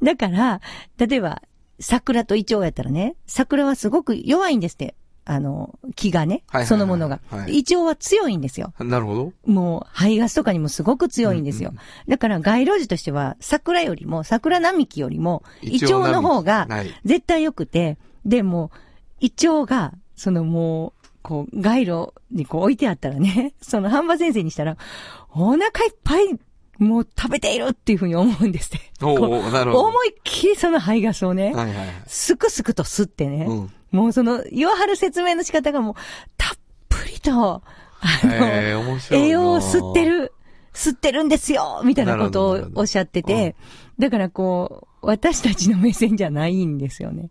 う。だから、例えば、桜とイチョウやったらね、桜はすごく弱いんですって。あの、木がねはいはいはい、そのものがは。いイチョウは強いんですよ。うん。なるほど。もう、排ガスとかにもすごく強いんですよ。だから、街路樹としては、桜よりも、桜並木よりも、イチョウの方がはい、絶対良くて、で、もう、イチョウが、そのもう、こう、街路にこう置いてあったらね、その、半馬先生にしたら、お腹いっぱい、もう食べているっていうふうに思うんですって。おなるほど思いっきりその排ガスをね、はいはいはい。すくすくと吸ってね、うんもうその、言わはる説明の仕方がもう、たっぷりと、あの、栄養を吸ってる、吸ってるんですよみたいなことをおっしゃってて、だからこう、私たちの目線じゃないんですよね。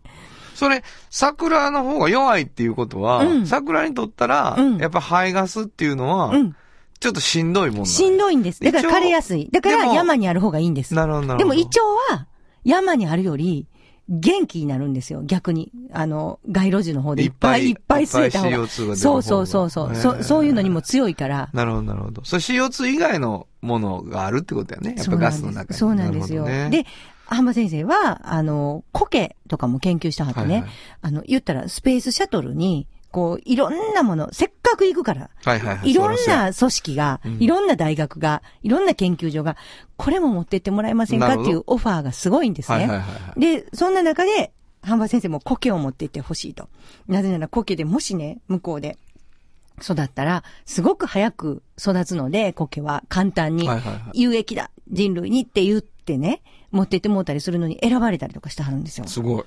それ、桜の方が弱いっていうことは、うん桜にとったら、うんやっぱ排ガスっていうのは、うん。ちょっとしんどいもんしんどいんです。だから枯れやすい。だから山にある方がいいんです。なるほど、なるほど。でもイチョウは山にあるより元気になるんですよ。逆に。あの、街路樹の方でいっぱいいっぱい吸えた方いっぱい CO2 がそうそうそうそう。そそういうのにも強いから。なるほど、なるほど。それ CO2 以外のものがあるってことやね。やっぱガスの中に。そうなんですよ。ね、で、浜先生は、あの、苔とかも研究したはってね、はいはいあの、言ったらスペースシャトルに、こう、いろんなもの、せっかく行くから、はいはいはい。いろんな組織が、うんいろんな大学が、いろんな研究所が、これも持ってってもらえませんかっていうオファーがすごいんですね。はいはいはいはいで、そんな中で、半馬先生も苔を持ってってほしいと。なぜなら苔でもしね、向こうで育ったら、すごく早く育つので、苔は簡単にはいはいはい有益だ、人類にって言ってね、持ってってもうたりするのに選ばれたりとかしてはるんですよ。すごい。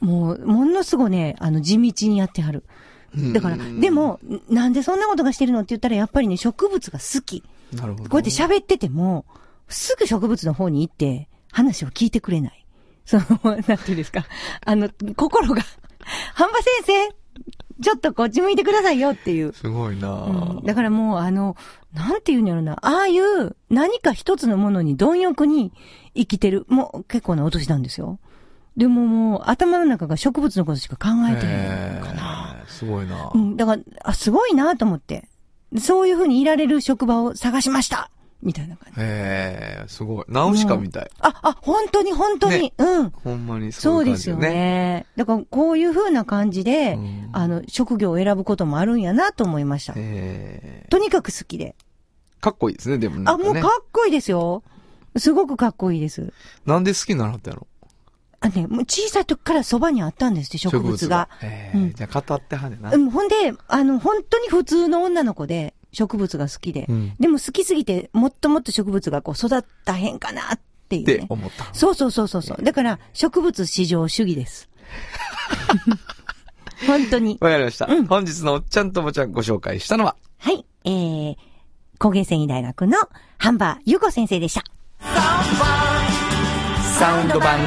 もう、ものすごいね、あの、地道にやってはる。だから、でも、なんでそんなことがしてるのって言ったら、やっぱりね、植物が好き。なるほど。こうやって喋ってても、すぐ植物の方に行って、話を聞いてくれない。その、なんていうんですか。あの、心が、半馬先生ちょっとこっち向いてくださいよっていう。すごいなうんだからもう、あの、なんていうんやろな、ああいう何か一つのものに貪欲に生きてる、もう結構なお年なんですよ。でももう、頭の中が植物のことしか考えてないかな。すごいなうん、だから、あ、すごいなと思って。そういうふうにいられる職場を探しましたみたいな感じ。へえ、すごい。ナウシカみたい。あ、あ、本当に本当に、ねうん。ほんまにそそううですよね。ね。だから、こういうふうな感じで、うんあの、職業を選ぶこともあるんやなと思いました。とにかく好きで。かっこいいですね、でもなあ。もうかっこいいですよ。すごくかっこいいです。なんで好きにならったやろあね、もう小さい時からそばにあったんですって、植物が。えうんーじゃあ語ってはねんな。うん、ほんで、あの、本当に普通の女の子で、植物が好きで。うんでも好きすぎて、もっともっと植物がこう育ったへんかなっていうってね。思った。そうそうそうそうそう。だから、植物至上主義です。本当に。わかりました。うん本日のおっちゃんともちゃんご紹介したのは、はい。えー、工芸繊維大学のハンバーゆうこ先生でした。サウンド版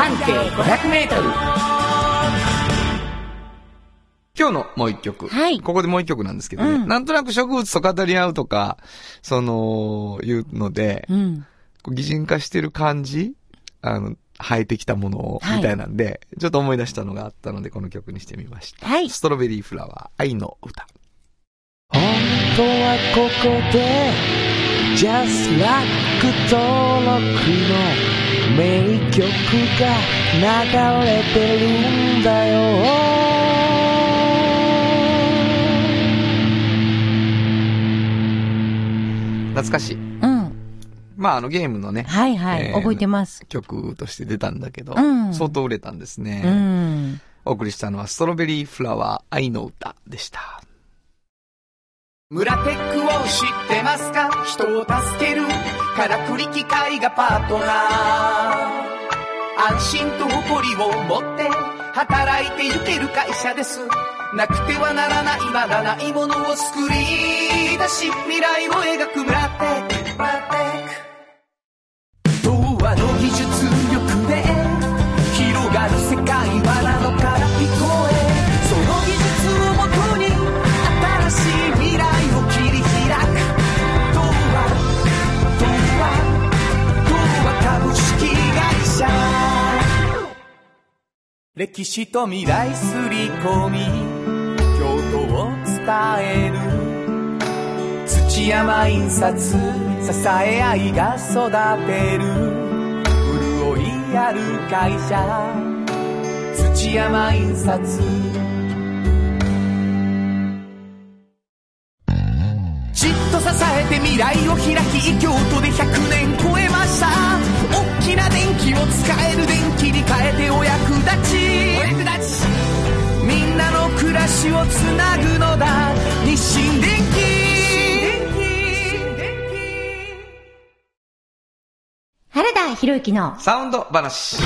半径500メートル。今日のもう一曲。はいここでもう一曲なんですけどね。うんなんとなく植物と語り合うとか、その、いうので、うん。擬人化してる感じあの、生えてきたものを、はいみたいなんで、ちょっと思い出したのがあったので、この曲にしてみました。はいストロベリーフラワー、愛の歌。本当はここで Just Like 登録の名曲が流れてるんだよ懐かしい。うん。まあ、あのゲームのね、はいはい。えー覚えてます。曲として出たんだけど、うん相当売れたんですね。うん。お送りしたのは、ストロベリーフラワー、愛の歌でした。村テックを知ってますか？人を助ける。からくり機械がパートナー。安心と誇りを持って働いてゆける会社です。なくてはならないまだないものを作り出し未来を描く村テック。村テック。童話の技術力歴史と未来すり込み京都を伝える。土山印刷支え合いが育てる。潤いある会社。土山印刷。じっと支えて未来を開き京都で100年超えました。大きな電気を使える電気に変えてお役なの暮らしをつなぐのだ日清電原田博之のサウンド話。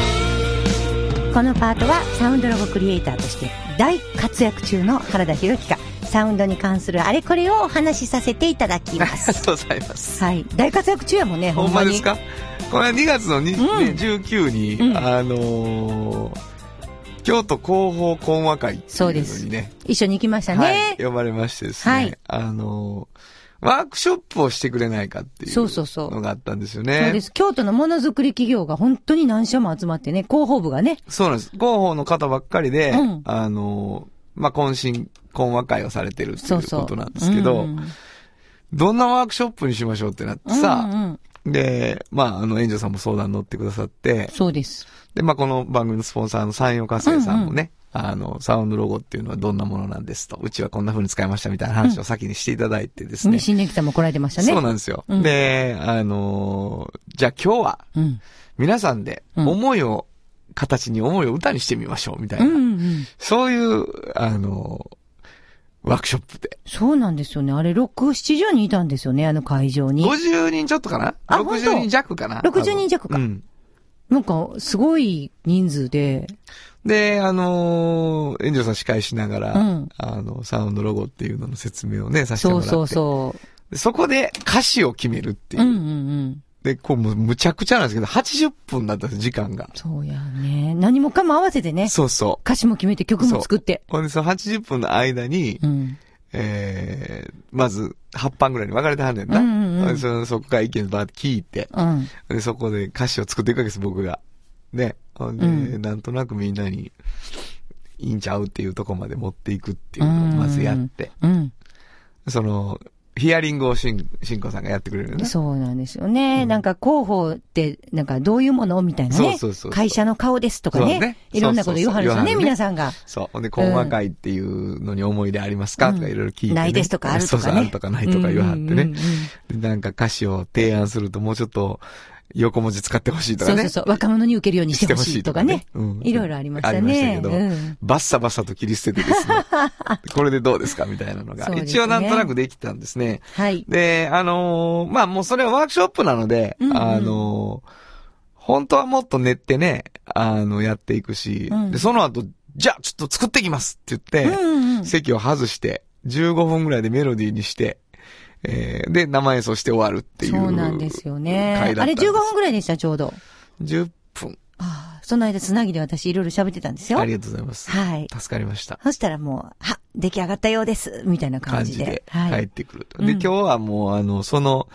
このパートはサウンドロゴクリエイターとして大活躍中の原田博之がサウンドに関するあれこれをお話しさせていただきま ありがす。とうございます。はい。大活躍中やもんね、ほほんまに。んまですか？これ2月のに、うんね19に、うんあのー京都広報講話会っていうのにね、一緒に行きましたはい、ね。呼ばれましてですね、はいあのーワークショップをしてくれないかっていうそうそうそうのがあったんですよね。そうです。京都のものづくり企業が本当に何社も集まってね、広報部がね。そうなんです。広報の方ばっかりで、うんあのーまあ、懇親、懇話会をされてるっていうそうそう。ことなんですけど、うんどんなワークショップにしましょうってなってさ、うんうんで、まあ、あの、園長さんも相談乗ってくださって、そうです。で、まあ、この番組のスポンサーの山陽火星さんもね、あの、サウンドロゴっていうのはどんなものなんですと、うちはこんな風に使いましたみたいな話を先にしていただいてですね。ね、新年期さんも来られてましたね。そうなんですよ。うんで、あのーじゃあ今日は、うん。皆さんで、うん思いを、形に思いを歌にしてみましょう、みたいな。うんうん。そういう、あのーワークショップで。そうなんですよね。あれ、6、70人いたんですよね、あの会場に。50人ちょっとかな？あ本当 ?60 人弱かな？60人弱かうん。なんか、すごい人数で、で、あのー、園長さん司会しながら、うんあの、サウンドロゴっていうのの説明をね、させてもらって。そうそうそでそこで歌詞を決めるっていうう。う。うんうんうん。で、こうむちゃくちゃなんですけど、80分だったんです、時間が。そうやね。何もかも合わせてね。そうそう。歌詞も決めて曲も作って。ほんで、その80分の間に、うん。えー、まず、8班ぐらいに分かれてはんねんな。うんうんうんでそのそこから意見バーって聞いて、うん。で、そこで歌詞を作っていくわけです、僕が。ね。ほんで、うんなんとなくみんなに、いいんちゃうっていうとこまで持っていくっていうのをまずやって、うん。その、ヒアリングをしん、しんこさんがやってくれるよね。そうなんですよね。なんか広報って、なんかどういうものみたいなね。そうそうそうそう会社の顔ですとかね。そうねいろんなこと言わはるんですよね、そうそうそう言わはるね皆さんが。そう。ほんで、講話会っていうのに思い出ありますか、うんとかいろいろ聞いて、ねないですとかあるとかねそうそう、あるとかないとか言わはってね。うんうんうんでなんか歌詞を提案するともうちょっと横文字使ってほしいとかね。そうそうそう。若者に受けるようにしてほしいとかね。うんいろいろありましたね。ありましたけど、うんバッサバサと切り捨ててですね。これでどうですかみたいなのが、ね一応なんとなくできたんですね。はい。で、あのーまあもうそれはワークショップなので、うんうんあのー本当はもっと練ってね、あの、やっていくし、うんで、その後、じゃあちょっと作ってきますって言って、うんうん。席を外して、15分ぐらいでメロディーにして、えーで、生演奏して終わるっていう。そうなんですよね。あれ回だったんです15分ぐらいでした、ちょうど。10分。ああ、その間つなぎで私いろいろ喋ってたんですよ。ありがとうございます。はい。助かりました。そしたらもう、は、出来上がったようです、みたいな感じで感じで。帰っはい。てくると。うんで、今日はもうあの、その、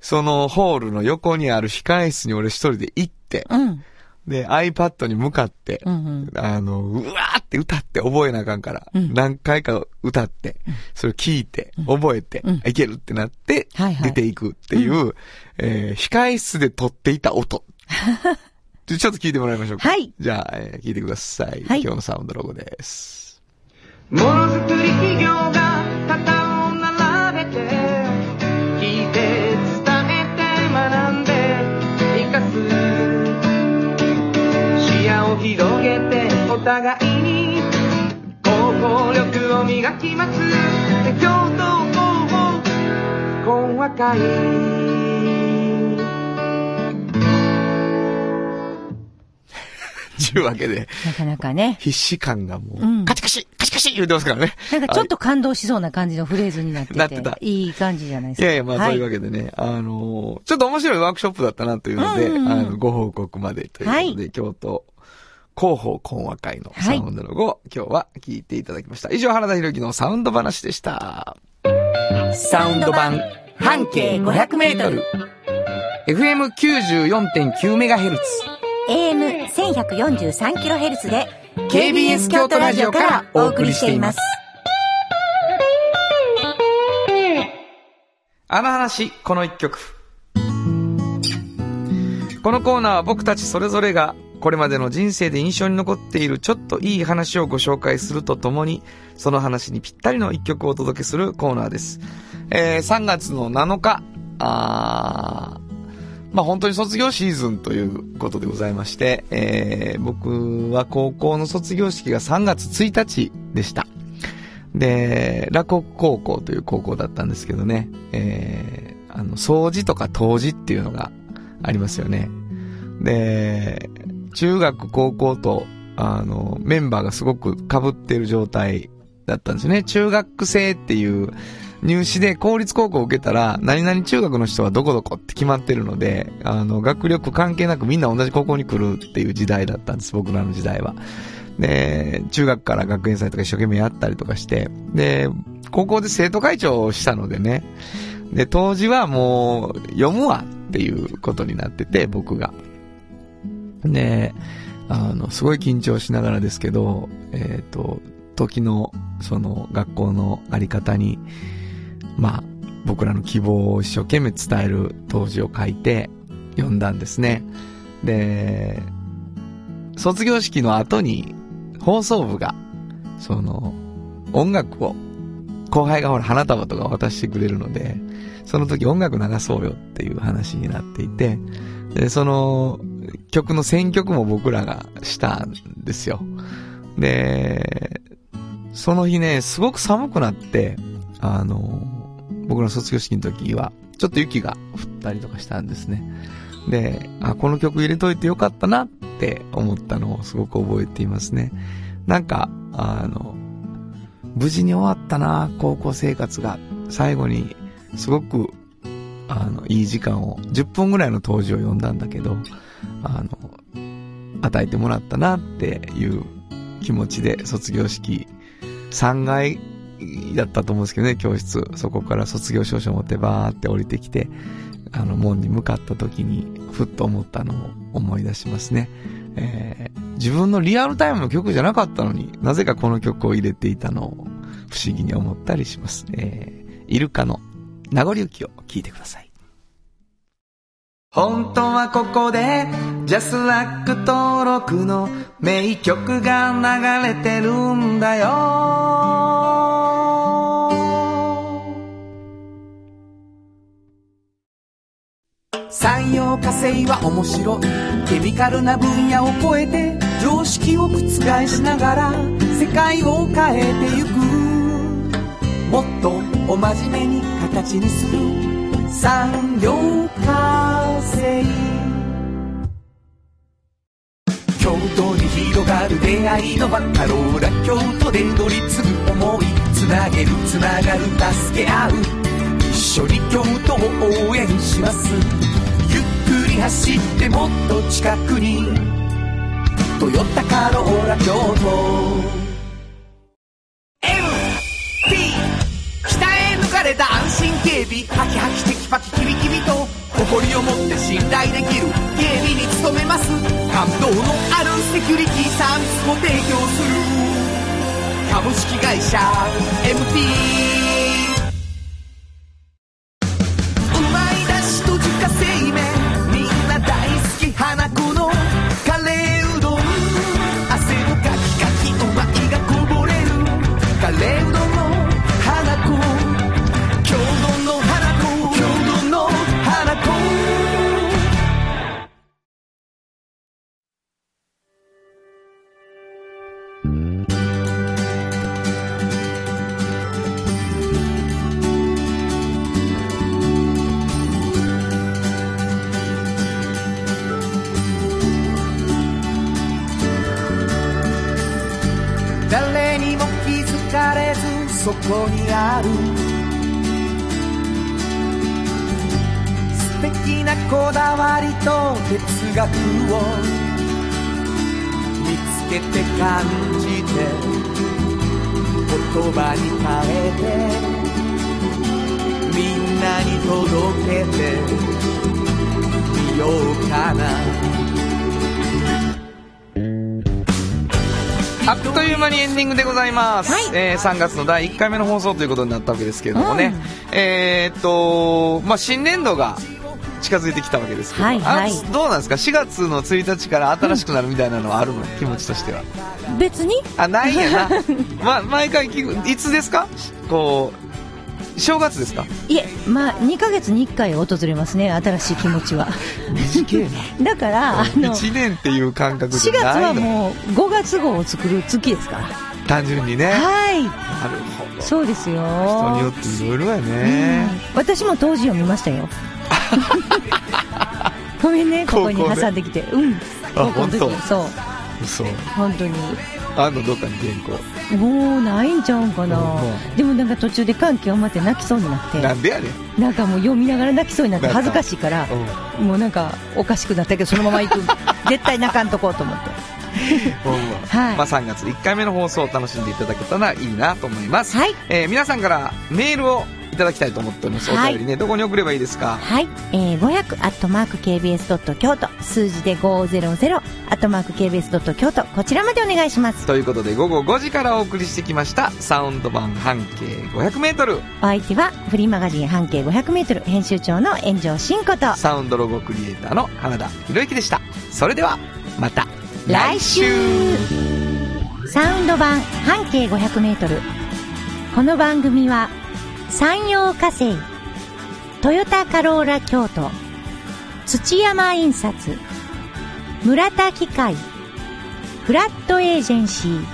そのホールの横にある控え室に俺一人で行って、うん。で、iPad に向かって、うんうん。あの、うわーって歌って覚えなあかんから、うん何回か歌って、それを聞いて、覚えて、うんいけるってなって、はいはい出ていくっていう、えー控え室で撮っていた音。で ちょっと聞いてもらいましょうか。はい。じゃあ、えー聞いてください。はい今日のサウンドロゴです。ものづくり企業広げてお互いに行動力を磨きます共同講和会 というわけで、なかなかね。必死感がもう、うんカチカチ、カチカチ言うてますからね。なんかちょっと感動しそうな感じのフレーズになってて。なってたいい感じじゃないですか。いやいや、まあ、はいそういうわけでね、あのーちょっと面白いワークショップだったなというので、うんうんうんあの、ご報告までということで、京都広報懇和会のサウンドロゴ、今日は聞いていただきました。以上、原田博之のサウンド話でした。サウンド版、半径500メートル。FM94.9MHz。AM1143kHz で KBS 京都ラジオからお送りしています。あの話、この一曲。このコーナーは僕たちそれぞれがこれまでの人生で印象に残っているちょっといい話をご紹介するとともに、その話にぴったりの一曲をお届けするコーナーです。えー、3月の7日、あまあ本当に卒業シーズンということでございまして、えー、僕は高校の卒業式が3月1日でした。で、洛北高校という高校だったんですけどね、えー、あの、掃除とか当時っていうのがありますよね。で、中学高校と、あの、メンバーがすごく被ってる状態だったんですね。中学生っていう入試で公立高校を受けたら、何々中学の人はどこどこって決まってるので、あの、学力関係なくみんな同じ高校に来るっていう時代だったんです、僕らの時代は。で、中学から学園祭とか一生懸命やったりとかして、で、高校で生徒会長をしたのでね、で、当時はもう読むわっていうことになってて、僕が。で、あの、すごい緊張しながらですけど、えっ、と、時の、その、学校のあり方に、まあ、僕らの希望を一生懸命伝える当時を書いて読んだんですね。で、卒業式の後に放送部が、その、音楽を、後輩がほら花束とか渡してくれるので、その時音楽流そうよっていう話になっていて、で、その曲の選曲も僕らがしたんですよ。で、その日ね、すごく寒くなって、あの、僕の卒業式の時は、ちょっと雪が降ったりとかしたんですね。で、あ、この曲入れといてよかったなって思ったのをすごく覚えていますね。なんか、あの、無事に終わったな、高校生活が。最後に、すごく、あの、いい時間を、10分ぐらいの当時を読んだんだけど、あの、与えてもらったなっていう気持ちで卒業式3階だったと思うんですけどね、教室。そこから卒業証書持ってバーって降りてきて、あの、門に向かった時に、ふっと思ったのを思い出しますね。えー自分のリアルタイムの曲じゃなかったのになぜかこの曲を入れていたのを不思議に思ったりします。えーイルカの名残雪を聞いてください。本当はここでジャスラック登録の名曲が流れてるんだよ。山陽火星は面白い。ケミカルな分野を超えて常識を覆しながら世界を変えてゆく。もっとお真面目に形にする。産業化成京都に広がる出会いのバカローラ京都で乗り継ぐ思いつなげるつながる助け合う。一緒に京都を応援します。ゆっくり走ってもっと近くに「トヨタカローラ京都」MT 北へ抜かれた安心警備。ハキハキ的テキパチキビキビと誇りを持って信頼できる警備に努めます。感動のあるセキュリティサービスも提供する株式会社 MT 学を見つけて感じて言葉に変えてみんなに届けてみようかなあっという間にエンディングでございます、はい。えー3月の第1回目の放送ということになったわけですけれどもね、えーっと、まあ、新年度が近づいてきたわけですけど、はいはい。あどうなんですか？4月の1日から新しくなるみたいなのはあるの、気持ちとしては。別に？あないんやな、ま、毎回聞くいつですか？こう正月ですか？いえ、まあ、2ヶ月に1回訪れますね、新しい気持ちは。だから、あの、1年っていう感覚4月じゃないの。はもう5月号を作る月ですから。単純にね。なるはい。ほど。そうですよ。人によっていろいろやうねん。私も当時を見ましたよ。ごめんね、ここに挟んできて。うん。あ高校の時本当？そう。嘘本当に。あんのどっかに原稿もうないんちゃうんかなうん。でもなんか途中で感極まって泣きそうになって。なんでやねんなんかもう読みながら泣きそうになって恥ずかしいから、うんもうなんかおかしくなったけど、そのまま行く。絶対泣かんとこうと思って。はいまあ、3月1回目の放送を楽しんでいただけたらいいなと思います、はいえー皆さんからメールをいただきたいと思っております、はい。お便りね。どこに送ればいいですか？はい。えー、500アットマーク KBS ドット京都、数字で500アットマーク KBS ドット京都、こちらまでお願いします。ということで午後5時からお送りしてきましたサウンド版半径 500m お相手は、フリーマガジン半径500メートル編集長の炎上真子と、サウンドロゴクリエイターの花田博之でした。それではまた来週。サウンド版半径500メートル。この番組は、山陽火星、トヨタカローラ京都、土山印刷、村田機械、フラットエージェンシー、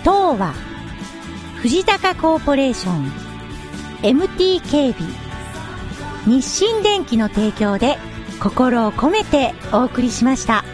東和、藤高コーポレーション、MT 警備、日清電機の提供で心を込めてお送りしました。